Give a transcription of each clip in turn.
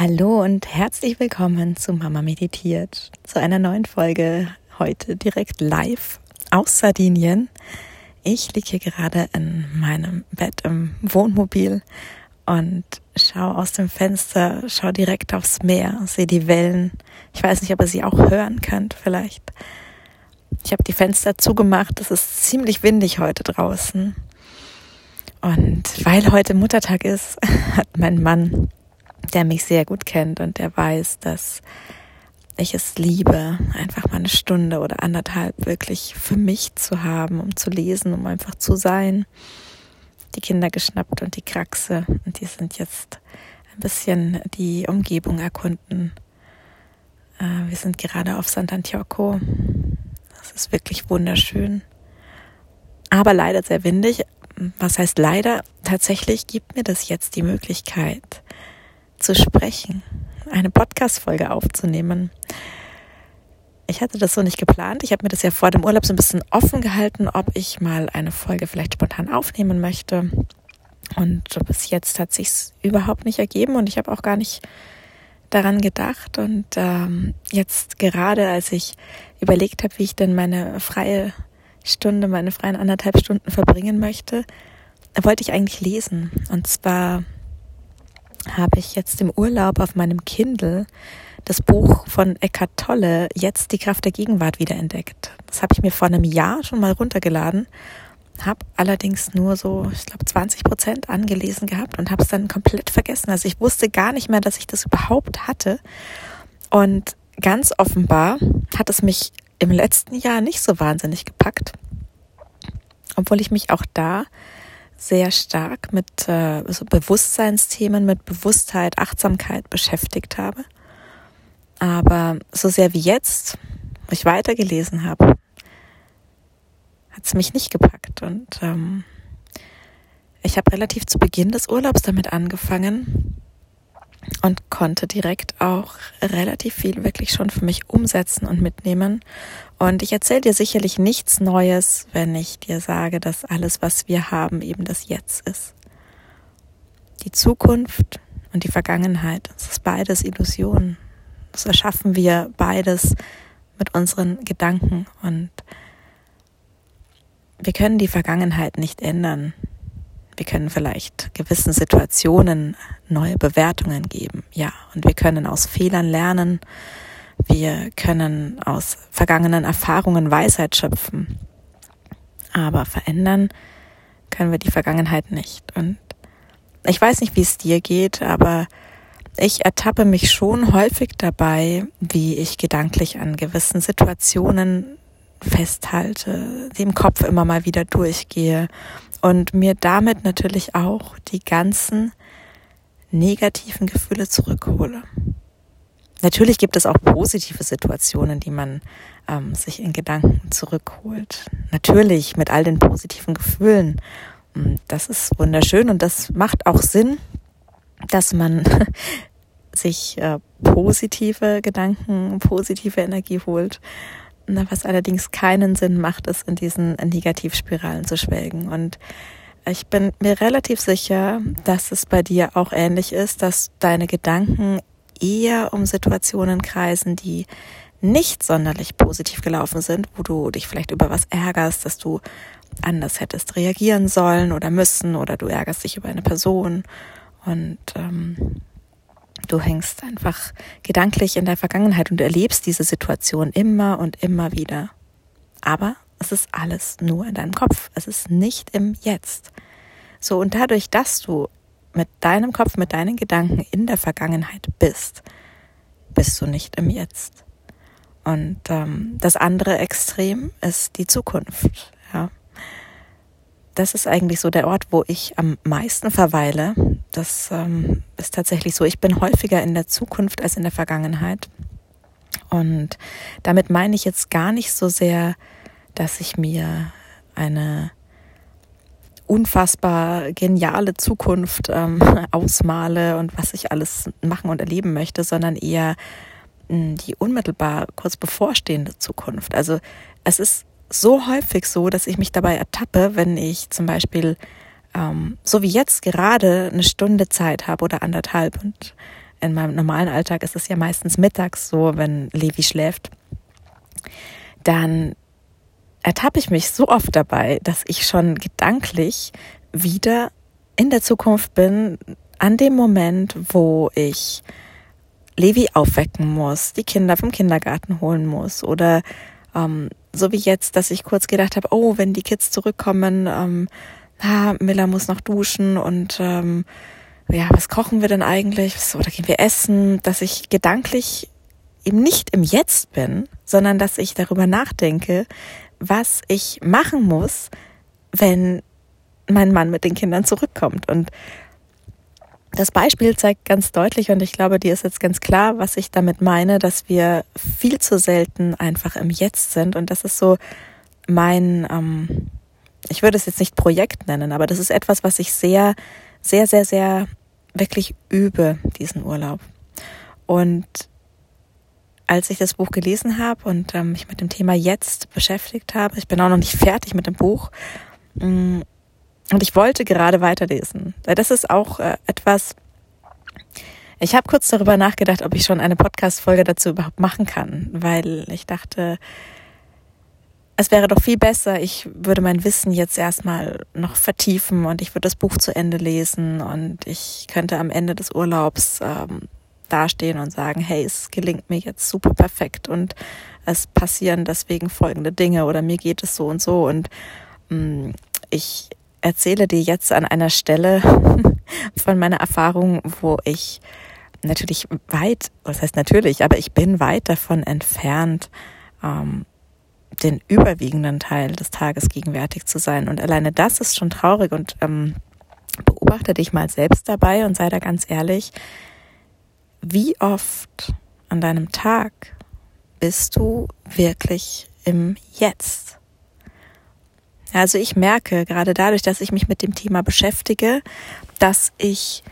Hallo und herzlich willkommen zu Mama Meditiert, zu einer neuen Folge heute direkt live aus Sardinien. Ich liege hier gerade in meinem Bett im Wohnmobil und schaue aus dem Fenster, schaue direkt aufs Meer, sehe die Wellen. Ich weiß nicht, ob ihr sie auch hören könnt, vielleicht. Ich habe die Fenster zugemacht, es ist ziemlich windig heute draußen. Und weil heute Muttertag ist, hat mein Mann der mich sehr gut kennt und der weiß, dass ich es liebe, einfach mal eine Stunde oder anderthalb wirklich für mich zu haben, um zu lesen, um einfach zu sein. Die Kinder geschnappt und die Kraxe und die sind jetzt ein bisschen die Umgebung erkunden. Äh, wir sind gerade auf Sant'Antioco. Das ist wirklich wunderschön. Aber leider sehr windig. Was heißt leider? Tatsächlich gibt mir das jetzt die Möglichkeit, zu sprechen, eine Podcast-Folge aufzunehmen. Ich hatte das so nicht geplant. Ich habe mir das ja vor dem Urlaub so ein bisschen offen gehalten, ob ich mal eine Folge vielleicht spontan aufnehmen möchte. Und bis jetzt hat sich's überhaupt nicht ergeben und ich habe auch gar nicht daran gedacht. Und ähm, jetzt gerade, als ich überlegt habe, wie ich denn meine freie Stunde, meine freien anderthalb Stunden verbringen möchte, wollte ich eigentlich lesen. Und zwar habe ich jetzt im Urlaub auf meinem Kindle das Buch von Eckhart Tolle, Jetzt die Kraft der Gegenwart, wiederentdeckt. Das habe ich mir vor einem Jahr schon mal runtergeladen, habe allerdings nur so, ich glaube, 20 Prozent angelesen gehabt und habe es dann komplett vergessen. Also ich wusste gar nicht mehr, dass ich das überhaupt hatte. Und ganz offenbar hat es mich im letzten Jahr nicht so wahnsinnig gepackt, obwohl ich mich auch da sehr stark mit äh, so Bewusstseinsthemen, mit Bewusstheit, Achtsamkeit beschäftigt habe. Aber so sehr wie jetzt, wo ich weitergelesen habe, hat es mich nicht gepackt. Und ähm, ich habe relativ zu Beginn des Urlaubs damit angefangen, und konnte direkt auch relativ viel wirklich schon für mich umsetzen und mitnehmen. Und ich erzähle dir sicherlich nichts Neues, wenn ich dir sage, dass alles, was wir haben, eben das Jetzt ist. Die Zukunft und die Vergangenheit, das ist beides Illusionen. Das erschaffen wir beides mit unseren Gedanken und wir können die Vergangenheit nicht ändern. Wir können vielleicht gewissen Situationen neue Bewertungen geben. Ja, und wir können aus Fehlern lernen. Wir können aus vergangenen Erfahrungen Weisheit schöpfen. Aber verändern können wir die Vergangenheit nicht. Und ich weiß nicht, wie es dir geht, aber ich ertappe mich schon häufig dabei, wie ich gedanklich an gewissen Situationen festhalte, die im Kopf immer mal wieder durchgehe und mir damit natürlich auch die ganzen negativen Gefühle zurückhole. Natürlich gibt es auch positive Situationen, die man ähm, sich in Gedanken zurückholt. Natürlich mit all den positiven Gefühlen. Das ist wunderschön und das macht auch Sinn, dass man sich äh, positive Gedanken, positive Energie holt was allerdings keinen Sinn macht, ist in diesen Negativspiralen zu schwelgen. Und ich bin mir relativ sicher, dass es bei dir auch ähnlich ist, dass deine Gedanken eher um Situationen kreisen, die nicht sonderlich positiv gelaufen sind, wo du dich vielleicht über was ärgerst, dass du anders hättest reagieren sollen oder müssen oder du ärgerst dich über eine Person und ähm, Du hängst einfach gedanklich in der Vergangenheit und erlebst diese Situation immer und immer wieder. Aber es ist alles nur in deinem Kopf. Es ist nicht im Jetzt. So, und dadurch, dass du mit deinem Kopf, mit deinen Gedanken in der Vergangenheit bist, bist du nicht im Jetzt. Und ähm, das andere Extrem ist die Zukunft. Das ist eigentlich so der Ort, wo ich am meisten verweile. Das ähm, ist tatsächlich so. Ich bin häufiger in der Zukunft als in der Vergangenheit. Und damit meine ich jetzt gar nicht so sehr, dass ich mir eine unfassbar geniale Zukunft ähm, ausmale und was ich alles machen und erleben möchte, sondern eher mh, hm, die unmittelbar kurz bevorstehende Zukunft. Also es ist so häufig so, dass ich mich dabei ertappe, wenn ich zum Beispiel ähm, so wie jetzt gerade eine Stunde Zeit habe oder anderthalb. Und in meinem normalen Alltag ist es ja meistens mittags so, wenn Levi schläft, dann ertappe ich mich so oft dabei, dass ich schon gedanklich wieder in der Zukunft bin, an dem Moment, wo ich Levi aufwecken muss, die Kinder vom Kindergarten holen muss oder ähm, so wie jetzt, dass ich kurz gedacht habe, oh, wenn die Kids zurückkommen, ähm, ah, Miller muss noch duschen und ähm, ja, was kochen wir denn eigentlich? Oder gehen wir essen? Dass ich gedanklich eben nicht im Jetzt bin, sondern dass ich darüber nachdenke, was ich machen muss, wenn mein Mann mit den Kindern zurückkommt. Und das Beispiel zeigt ganz deutlich, und ich glaube, dir ist jetzt ganz klar, was ich damit meine, dass wir viel zu selten einfach im Jetzt sind. Und das ist so mein, ähm, ich würde es jetzt nicht Projekt nennen, aber das ist etwas, was ich sehr, sehr, sehr, sehr wirklich übe, diesen Urlaub. Und als ich das Buch gelesen habe und ähm, mich mit dem Thema jetzt beschäftigt habe, ich bin auch noch nicht fertig mit dem Buch, mm, und ich wollte gerade weiterlesen. Das ist auch äh, etwas, ich habe kurz darüber nachgedacht, ob ich schon eine Podcast-Folge dazu überhaupt machen kann, weil ich dachte, es wäre doch viel besser, ich würde mein Wissen jetzt erstmal noch vertiefen und ich würde das Buch zu Ende lesen und ich könnte am Ende des Urlaubs ähm, dastehen und sagen, hey, es gelingt mir jetzt super perfekt und es passieren deswegen folgende Dinge oder mir geht es so und so und mh, mm, ich erzähle dir jetzt an einer Stelle von meiner Erfahrung, wo ich natürlich weit, was heißt natürlich, aber ich bin weit davon entfernt, ähm, den überwiegenden Teil des Tages gegenwärtig zu sein. Und alleine das ist schon traurig und ähm, beobachte dich mal selbst dabei und sei da ganz ehrlich, wie oft an deinem Tag bist du wirklich im Jetzt? Also ich merke gerade dadurch, dass ich mich mit dem Thema beschäftige, dass ich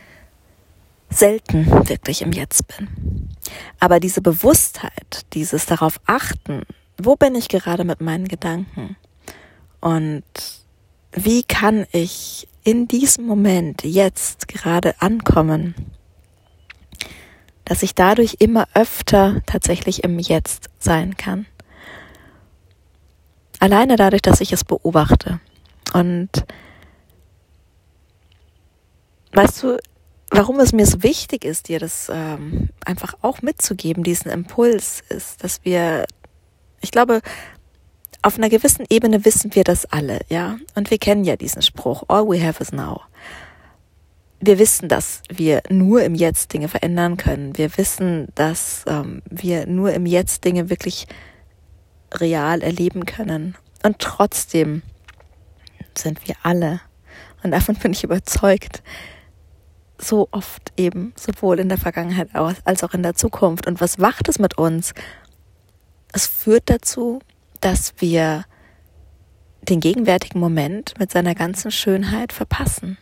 selten wirklich im Jetzt bin. Aber diese Bewusstheit, dieses darauf achten, wo bin ich gerade mit meinen Gedanken? Und wie kann ich in diesem Moment jetzt gerade ankommen, dass ich dadurch immer öfter tatsächlich im Jetzt sein kann? Alleine dadurch, dass ich es beobachte. Und weißt du, warum es mir so wichtig ist, dir das ähm, einfach auch mitzugeben, diesen Impuls, ist, dass wir, ich glaube, auf einer gewissen Ebene wissen wir das alle, ja. Und wir kennen ja diesen Spruch, all we have is now. Wir wissen, dass wir nur im Jetzt Dinge verändern können. Wir wissen, dass ähm, wir nur im Jetzt Dinge wirklich real erleben können. Und trotzdem sind wir alle, und davon bin ich überzeugt, so oft eben, sowohl in der Vergangenheit als auch in der Zukunft. Und was macht es mit uns? Es führt dazu, dass wir den gegenwärtigen Moment mit seiner ganzen Schönheit verpassen.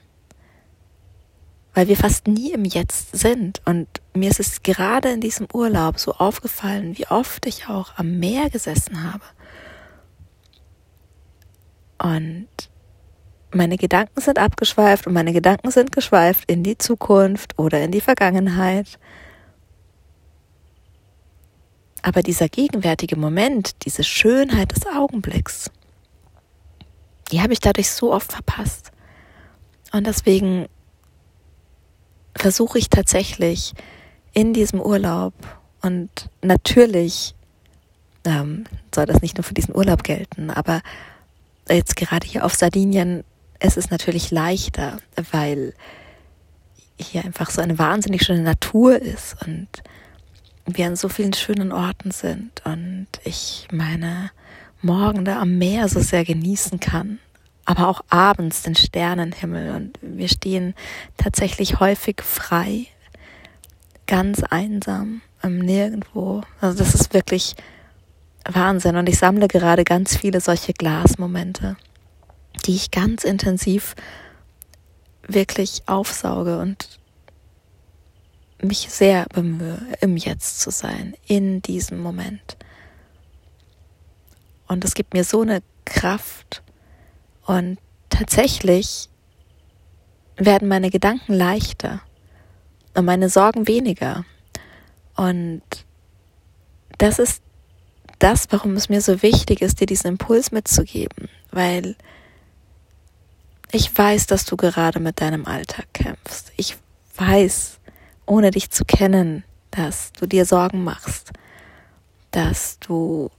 Weil wir fast nie im Jetzt sind. Und mir ist es gerade in diesem Urlaub so aufgefallen, wie oft ich auch am Meer gesessen habe. Und meine Gedanken sind abgeschweift und meine Gedanken sind geschweift in die Zukunft oder in die Vergangenheit. Aber dieser gegenwärtige Moment, diese Schönheit des Augenblicks, die habe ich dadurch so oft verpasst. Und deswegen versuche ich tatsächlich in diesem Urlaub und natürlich ähm, soll das nicht nur für diesen Urlaub gelten, aber jetzt gerade hier auf Sardinien es ist natürlich leichter, weil hier einfach so eine wahnsinnig schöne Natur ist und wir an so vielen schönen Orten sind und ich meine Morgen da am Meer so sehr genießen kann, aber auch abends den Sternenhimmel und wir stehen tatsächlich häufig frei, ganz einsam, am nirgendwo. Also das ist wirklich Wahnsinn und ich sammle gerade ganz viele solche Glasmomente die ich ganz intensiv wirklich aufsauge und mich sehr bemühe, im Jetzt zu sein, in diesem Moment. Und es gibt mir so eine Kraft und tatsächlich werden meine Gedanken leichter, und meine Sorgen weniger. Und das ist das, warum es mir so wichtig ist, dir diesen Impuls mitzugeben, weil ich weiß, dass du gerade mit deinem Alltag kämpfst. Ich weiß, ohne dich zu kennen, dass du dir Sorgen machst, dass du,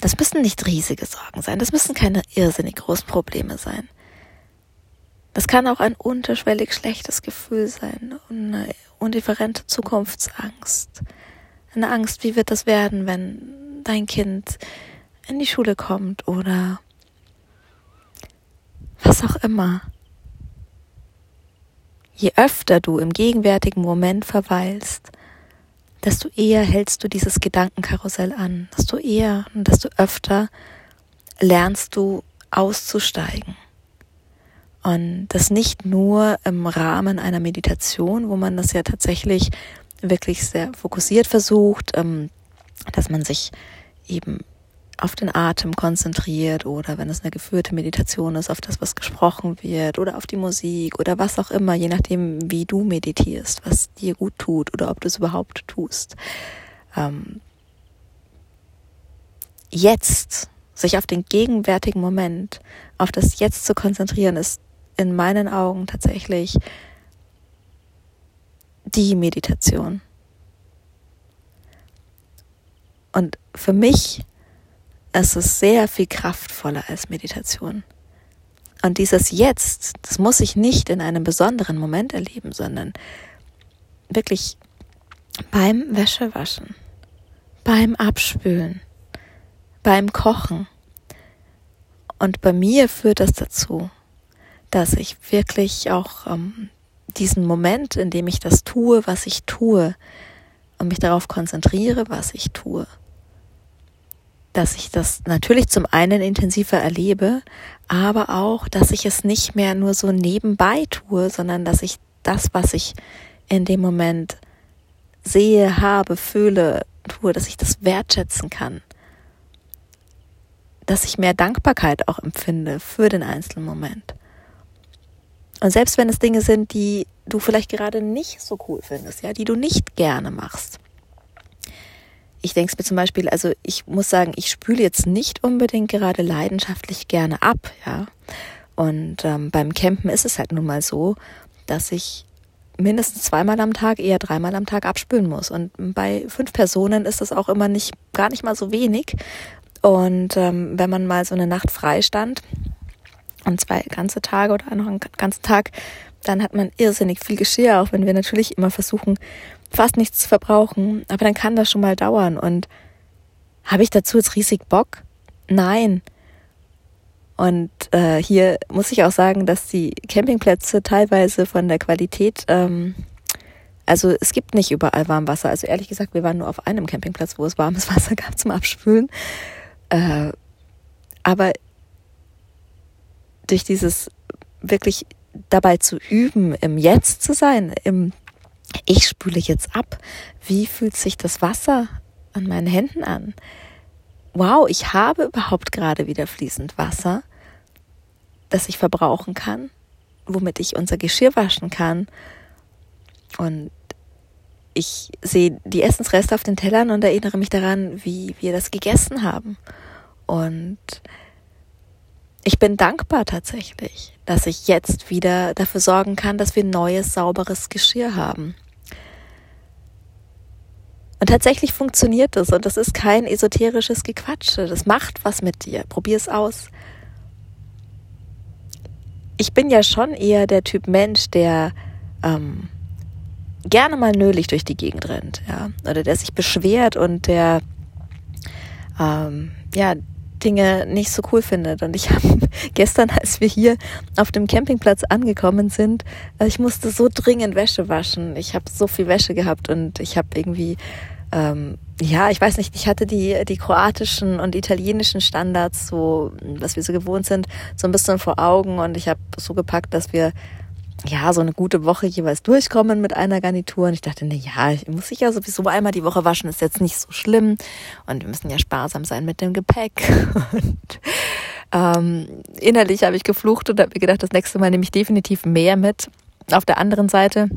das müssen nicht riesige Sorgen sein, das müssen keine irrsinnig großen Probleme sein. Das kann auch ein unterschwellig schlechtes Gefühl sein, eine undifferente Zukunftsangst, eine Angst, wie wird das werden, wenn dein Kind in die Schule kommt oder was auch immer. Je öfter du im gegenwärtigen Moment verweilst, desto eher hältst du dieses Gedankenkarussell an, desto eher und desto öfter lernst du auszusteigen. Und das nicht nur im Rahmen einer Meditation, wo man das ja tatsächlich wirklich sehr fokussiert versucht, ähm, dass man sich eben auf den Atem konzentriert oder wenn es eine geführte Meditation ist, auf das, was gesprochen wird oder auf die Musik oder was auch immer, je nachdem, wie du meditierst, was dir gut tut oder ob du es überhaupt tust. Ähm, jetzt sich auf den gegenwärtigen Moment, auf das Jetzt zu konzentrieren, ist in meinen Augen tatsächlich die Meditation. Und für mich es ist sehr viel kraftvoller als Meditation. Und dieses Jetzt, das muss ich nicht in einem besonderen Moment erleben, sondern wirklich beim Wäschewaschen, beim Abspülen, beim Kochen. Und bei mir führt das dazu, dass ich wirklich auch ähm, diesen Moment, in dem ich das tue, was ich tue, und mich darauf konzentriere, was ich tue, dass ich das natürlich zum einen intensiver erlebe, aber auch, dass ich es nicht mehr nur so nebenbei tue, sondern dass ich das, was ich in dem Moment sehe, habe, fühle, tue, dass ich das wertschätzen kann. Dass ich mehr Dankbarkeit auch empfinde für den einzelnen Moment. Und selbst wenn es Dinge sind, die du vielleicht gerade nicht so cool findest, ja, die du nicht gerne machst, ich denke es mir zum Beispiel, also ich muss sagen, ich spüle jetzt nicht unbedingt gerade leidenschaftlich gerne ab, ja. Und ähm, beim Campen ist es halt nun mal so, dass ich mindestens zweimal am Tag, eher dreimal am Tag abspülen muss. Und bei fünf Personen ist das auch immer nicht, gar nicht mal so wenig. Und ähm, wenn man mal so eine Nacht frei stand und zwei ganze Tage oder noch einen ganzen Tag, dann hat man irrsinnig viel Geschirr, auch wenn wir natürlich immer versuchen, fast nichts zu verbrauchen. Aber dann kann das schon mal dauern. Und habe ich dazu jetzt riesig Bock? Nein. Und äh, hier muss ich auch sagen, dass die Campingplätze teilweise von der Qualität, ähm, also es gibt nicht überall Warmwasser. Also ehrlich gesagt, wir waren nur auf einem Campingplatz, wo es warmes Wasser gab zum Abspülen. Äh, aber durch dieses wirklich dabei zu üben, im Jetzt zu sein, im ich spüle jetzt ab. Wie fühlt sich das Wasser an meinen Händen an? Wow, ich habe überhaupt gerade wieder fließend Wasser, das ich verbrauchen kann, womit ich unser Geschirr waschen kann. Und ich sehe die Essensreste auf den Tellern und erinnere mich daran, wie wir das gegessen haben. Und ich bin dankbar tatsächlich, dass ich jetzt wieder dafür sorgen kann, dass wir neues, sauberes Geschirr haben. Und tatsächlich funktioniert das und das ist kein esoterisches Gequatsche. Das macht was mit dir. Probier es aus. Ich bin ja schon eher der Typ Mensch, der ähm, gerne mal nölig durch die Gegend rennt, ja, oder der sich beschwert und der ähm, ja Dinge nicht so cool findet. Und ich habe gestern, als wir hier auf dem Campingplatz angekommen sind, äh, ich musste so dringend Wäsche waschen. Ich habe so viel Wäsche gehabt und ich habe irgendwie ähm, ja, ich weiß nicht, ich hatte die, die kroatischen und italienischen Standards, so, was wir so gewohnt sind, so ein bisschen vor Augen und ich habe so gepackt, dass wir ja, so eine gute Woche jeweils durchkommen mit einer Garnitur. Und ich dachte, na ja, ich muss ich ja sowieso einmal die Woche waschen, ist jetzt nicht so schlimm. Und wir müssen ja sparsam sein mit dem Gepäck. Und ähm, innerlich habe ich geflucht und habe mir gedacht, das nächste Mal nehme ich definitiv mehr mit. Auf der anderen Seite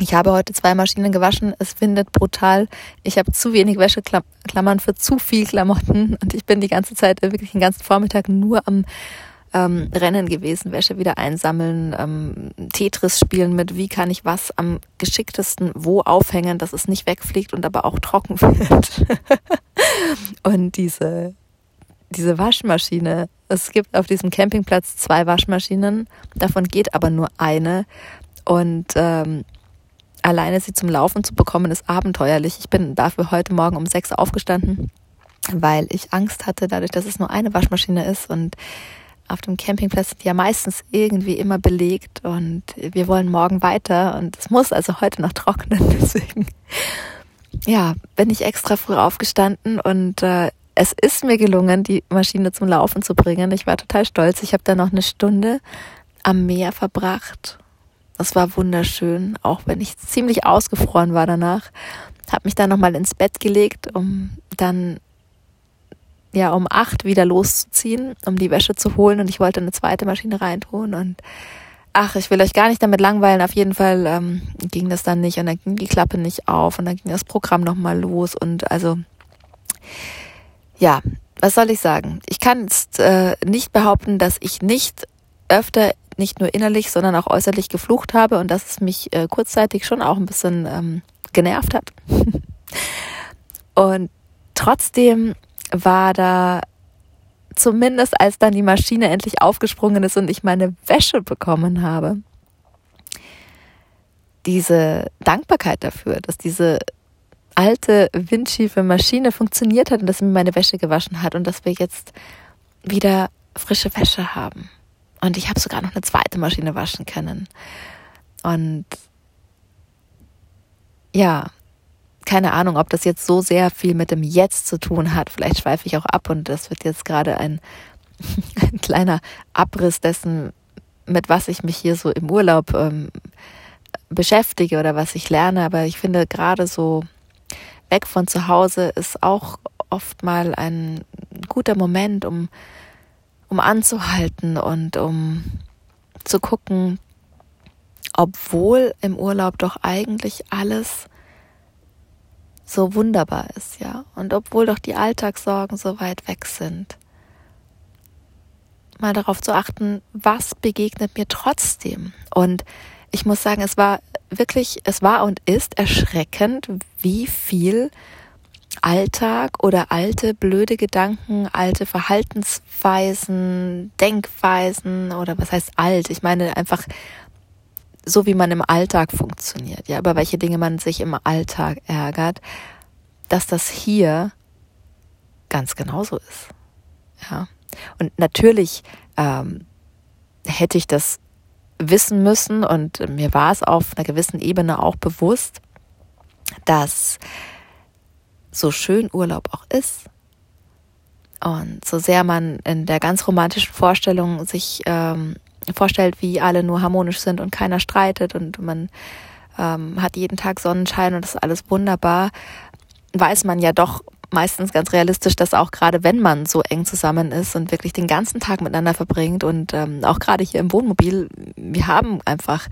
Ich habe heute zwei Maschinen gewaschen. Es windet brutal. Ich habe zu wenig Wäscheklammern für zu viel Klamotten und ich bin die ganze Zeit wirklich den ganzen Vormittag nur am ähm, Rennen gewesen, Wäsche wieder einsammeln, ähm, Tetris spielen mit, wie kann ich was am geschicktesten wo aufhängen, dass es nicht wegfliegt und aber auch trocken wird. und diese, diese Waschmaschine, es gibt auf diesem Campingplatz zwei Waschmaschinen, davon geht aber nur eine und ähm, alleine sie zum Laufen zu bekommen, ist abenteuerlich. Ich bin dafür heute Morgen um sechs aufgestanden, weil ich Angst hatte, dadurch, dass es nur eine Waschmaschine ist und auf dem Campingplatz sind ja meistens irgendwie immer belegt und wir wollen morgen weiter und es muss also heute noch trocknen. Deswegen, ja, bin ich extra früh aufgestanden und äh, es ist mir gelungen, die Maschine zum Laufen zu bringen. Ich war total stolz. Ich habe da noch eine Stunde am Meer verbracht. Das war wunderschön, auch wenn ich ziemlich ausgefroren war danach. Habe mich dann nochmal ins Bett gelegt, um dann ja um acht wieder loszuziehen, um die Wäsche zu holen und ich wollte eine zweite Maschine reintun und ach, ich will euch gar nicht damit langweilen. Auf jeden Fall ähm, ging das dann nicht und dann ging die Klappe nicht auf und dann ging das Programm nochmal los und also ja, was soll ich sagen? Ich kann jetzt äh, nicht behaupten, dass ich nicht öfter nicht nur innerlich, sondern auch äußerlich geflucht habe und dass es mich äh, kurzzeitig schon auch ein bisschen ähm, genervt hat. und trotzdem war da zumindest als dann die Maschine endlich aufgesprungen ist und ich meine Wäsche bekommen habe, diese Dankbarkeit dafür, dass diese alte windschiefe Maschine funktioniert hat und dass sie mir meine Wäsche gewaschen hat und dass wir jetzt wieder frische Wäsche haben. Und ich habe sogar noch eine zweite Maschine waschen können. Und ja, keine Ahnung, ob das jetzt so sehr viel mit dem Jetzt zu tun hat. Vielleicht schweife ich auch ab und das wird jetzt gerade ein, ein kleiner Abriss dessen, mit was ich mich hier so im Urlaub ähm, beschäftige oder was ich lerne. Aber ich finde gerade so weg von zu Hause ist auch oft mal ein guter Moment, um, um anzuhalten und um zu gucken, obwohl im Urlaub doch eigentlich alles so wunderbar ist, ja. Und obwohl doch die Alltagssorgen so weit weg sind, mal darauf zu achten, was begegnet mir trotzdem. Und ich muss sagen, es war wirklich, es war und ist erschreckend, wie viel Alltag oder alte blöde Gedanken, alte Verhaltensweisen, Denkweisen oder was heißt alt? Ich meine einfach so wie man im Alltag funktioniert, ja, über welche Dinge man sich im Alltag ärgert, dass das hier ganz genauso ist. Ja. Und natürlich ähm, hätte ich das wissen müssen und mir war es auf einer gewissen Ebene auch bewusst, dass so schön Urlaub auch ist und so sehr man in der ganz romantischen Vorstellung sich ähm, vorstellt, wie alle nur harmonisch sind und keiner streitet und man ähm, hat jeden Tag Sonnenschein und das ist alles wunderbar, weiß man ja doch meistens ganz realistisch, dass auch gerade wenn man so eng zusammen ist und wirklich den ganzen Tag miteinander verbringt und ähm, auch gerade hier im Wohnmobil, wir haben einfach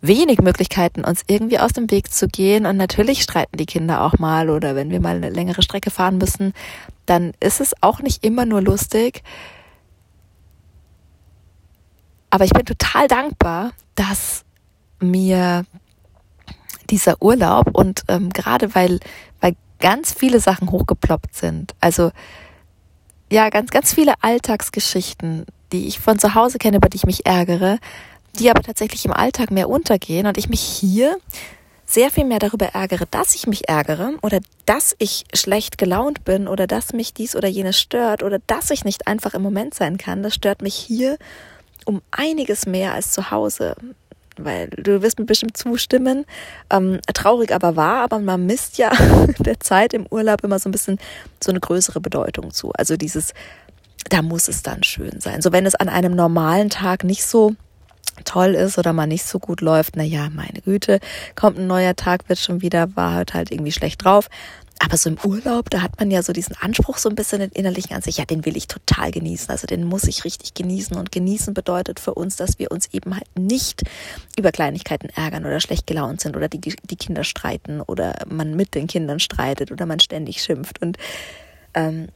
wenig Möglichkeiten, uns irgendwie aus dem Weg zu gehen. Und natürlich streiten die Kinder auch mal oder wenn wir mal eine längere Strecke fahren müssen, dann ist es auch nicht immer nur lustig. Aber ich bin total dankbar, dass mir dieser Urlaub und ähm, gerade weil, weil ganz viele Sachen hochgeploppt sind, also ja, ganz, ganz viele Alltagsgeschichten, die ich von zu Hause kenne, über die ich mich ärgere, die aber tatsächlich im Alltag mehr untergehen und ich mich hier sehr viel mehr darüber ärgere, dass ich mich ärgere oder dass ich schlecht gelaunt bin oder dass mich dies oder jenes stört oder dass ich nicht einfach im Moment sein kann. Das stört mich hier um einiges mehr als zu Hause. Weil du wirst mir bestimmt zustimmen, ähm, traurig aber wahr, aber man misst ja der Zeit im Urlaub immer so ein bisschen so eine größere Bedeutung zu. Also dieses, da muss es dann schön sein. So wenn es an einem normalen Tag nicht so toll ist oder mal nicht so gut läuft, na ja, meine Güte, kommt ein neuer Tag, wird schon wieder, war heute halt irgendwie schlecht drauf. Aber so im Urlaub, da hat man ja so diesen Anspruch so ein bisschen den innerlichen an sich, ja, den will ich total genießen. Also den muss ich richtig genießen. Und genießen bedeutet für uns, dass wir uns eben halt nicht über Kleinigkeiten ärgern oder schlecht gelaunt sind oder die, die Kinder streiten oder man mit den Kindern streitet oder man ständig schimpft. Und ähm,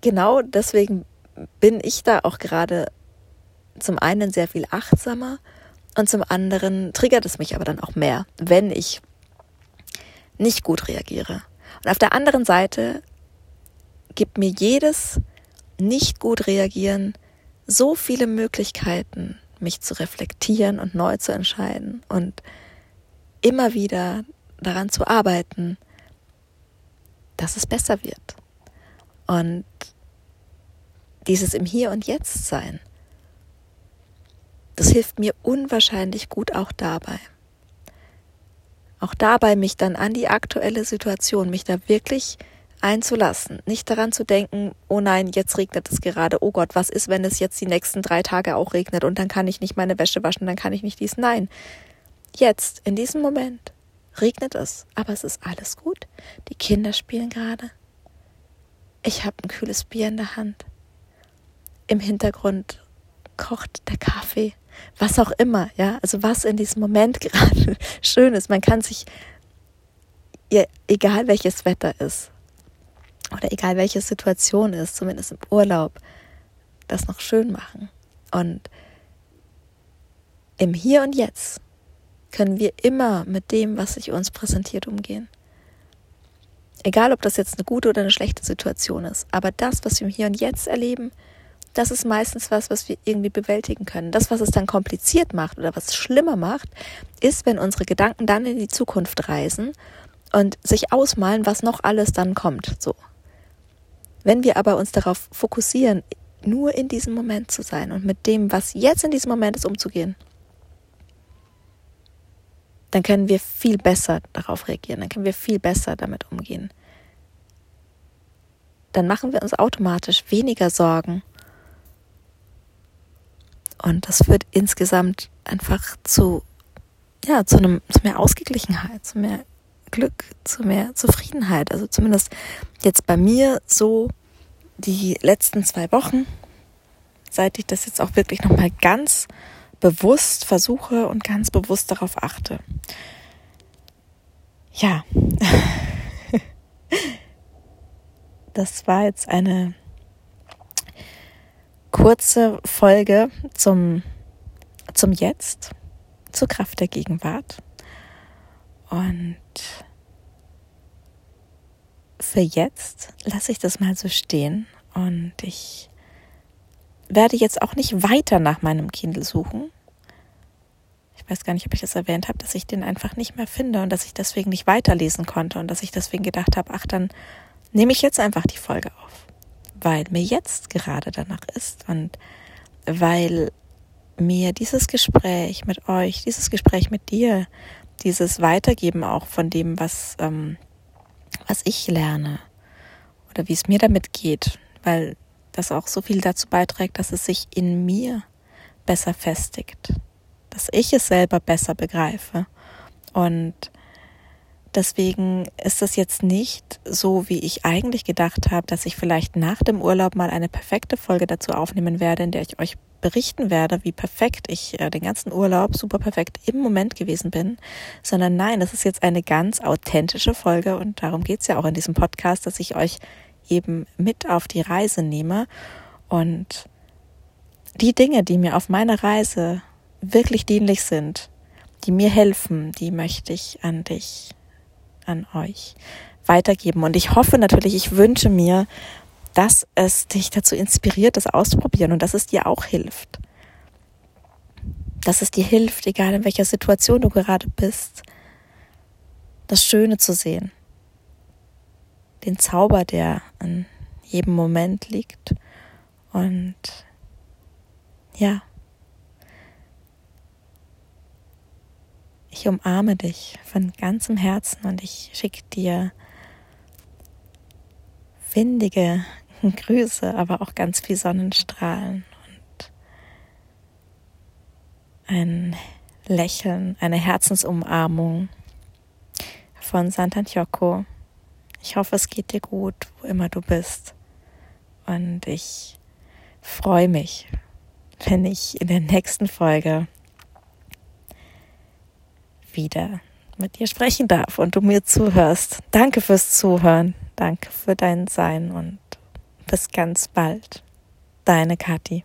genau deswegen bin ich da auch gerade zum einen sehr viel achtsamer und zum anderen triggert es mich aber dann auch mehr, wenn ich nicht gut reagiere. Und auf der anderen Seite gibt mir jedes nicht gut reagieren so viele Möglichkeiten, mich zu reflektieren und neu zu entscheiden und immer wieder daran zu arbeiten, dass es besser wird. Und dieses im Hier und Jetzt sein, das hilft mir unwahrscheinlich gut auch dabei. Auch dabei mich dann an die aktuelle Situation, mich da wirklich einzulassen, nicht daran zu denken, oh nein, jetzt regnet es gerade, oh Gott, was ist, wenn es jetzt die nächsten drei Tage auch regnet und dann kann ich nicht meine Wäsche waschen, dann kann ich nicht dies. Nein, jetzt, in diesem Moment, regnet es, aber es ist alles gut. Die Kinder spielen gerade. Ich habe ein kühles Bier in der Hand. Im Hintergrund kocht der Kaffee was auch immer, ja, also was in diesem Moment gerade schön ist. Man kann sich, egal welches Wetter ist oder egal welche Situation ist, zumindest im Urlaub, das noch schön machen. Und im Hier und Jetzt können wir immer mit dem, was sich uns präsentiert, umgehen. Egal, ob das jetzt eine gute oder eine schlechte Situation ist, aber das, was wir im Hier und Jetzt erleben, das ist meistens was, was wir irgendwie bewältigen können. Das, was es dann kompliziert macht oder was schlimmer macht, ist, wenn unsere Gedanken dann in die Zukunft reisen und sich ausmalen, was noch alles dann kommt. So. Wenn wir aber uns darauf fokussieren, nur in diesem Moment zu sein und mit dem, was jetzt in diesem Moment ist, umzugehen, dann können wir viel besser darauf reagieren, dann können wir viel besser damit umgehen. Dann machen wir uns automatisch weniger Sorgen und das führt insgesamt einfach zu, ja, zu einem, zu mehr Ausgeglichenheit, zu mehr Glück, zu mehr Zufriedenheit. Also zumindest jetzt bei mir so die letzten zwei Wochen, seit ich das jetzt auch wirklich nochmal ganz bewusst versuche und ganz bewusst darauf achte. Ja, das war jetzt eine kurze Folge zum, zum Jetzt, zur Kraft der Gegenwart. Und für jetzt lasse ich das mal so stehen und ich werde jetzt auch nicht weiter nach meinem Kindle suchen. Ich weiß gar nicht, ob ich das erwähnt habe, dass ich den einfach nicht mehr finde und dass ich deswegen nicht weiterlesen konnte und dass ich deswegen gedacht habe, ach, dann nehme ich jetzt einfach die Folge auf weil mir jetzt gerade danach ist und weil mir dieses Gespräch mit euch, dieses Gespräch mit dir, dieses Weitergeben auch von dem, was, ähm, was ich lerne oder wie es mir damit geht, weil das auch so viel dazu beiträgt, dass es sich in mir besser festigt, dass ich es selber besser begreife und Deswegen ist es jetzt nicht so, wie ich eigentlich gedacht habe, dass ich vielleicht nach dem Urlaub mal eine perfekte Folge dazu aufnehmen werde, in der ich euch berichten werde, wie perfekt ich äh, den ganzen Urlaub super perfekt im Moment gewesen bin, sondern nein, das ist jetzt eine ganz authentische Folge und darum geht es ja auch in diesem Podcast, dass ich euch eben mit auf die Reise nehme. Und die Dinge, die mir auf meiner Reise wirklich dienlich sind, die mir helfen, die möchte ich an dich an euch weitergeben. Und ich hoffe natürlich, ich wünsche mir, dass es dich dazu inspiriert, das auszuprobieren und dass es dir auch hilft. Dass es dir hilft, egal in welcher Situation du gerade bist, das Schöne zu sehen. Den Zauber, der in jedem Moment liegt. Und ja, Ich umarme dich von ganzem Herzen und ich schicke dir windige Grüße, aber auch ganz viel Sonnenstrahlen und ein Lächeln, eine Herzensumarmung von Sant'Antioco. Ich hoffe, es geht dir gut, wo immer du bist. Und ich freue mich, wenn ich in der nächsten Folge wieder mit dir sprechen darf und du mir zuhörst. Danke fürs Zuhören. Danke für dein Sein und bis ganz bald. Deine Kathi.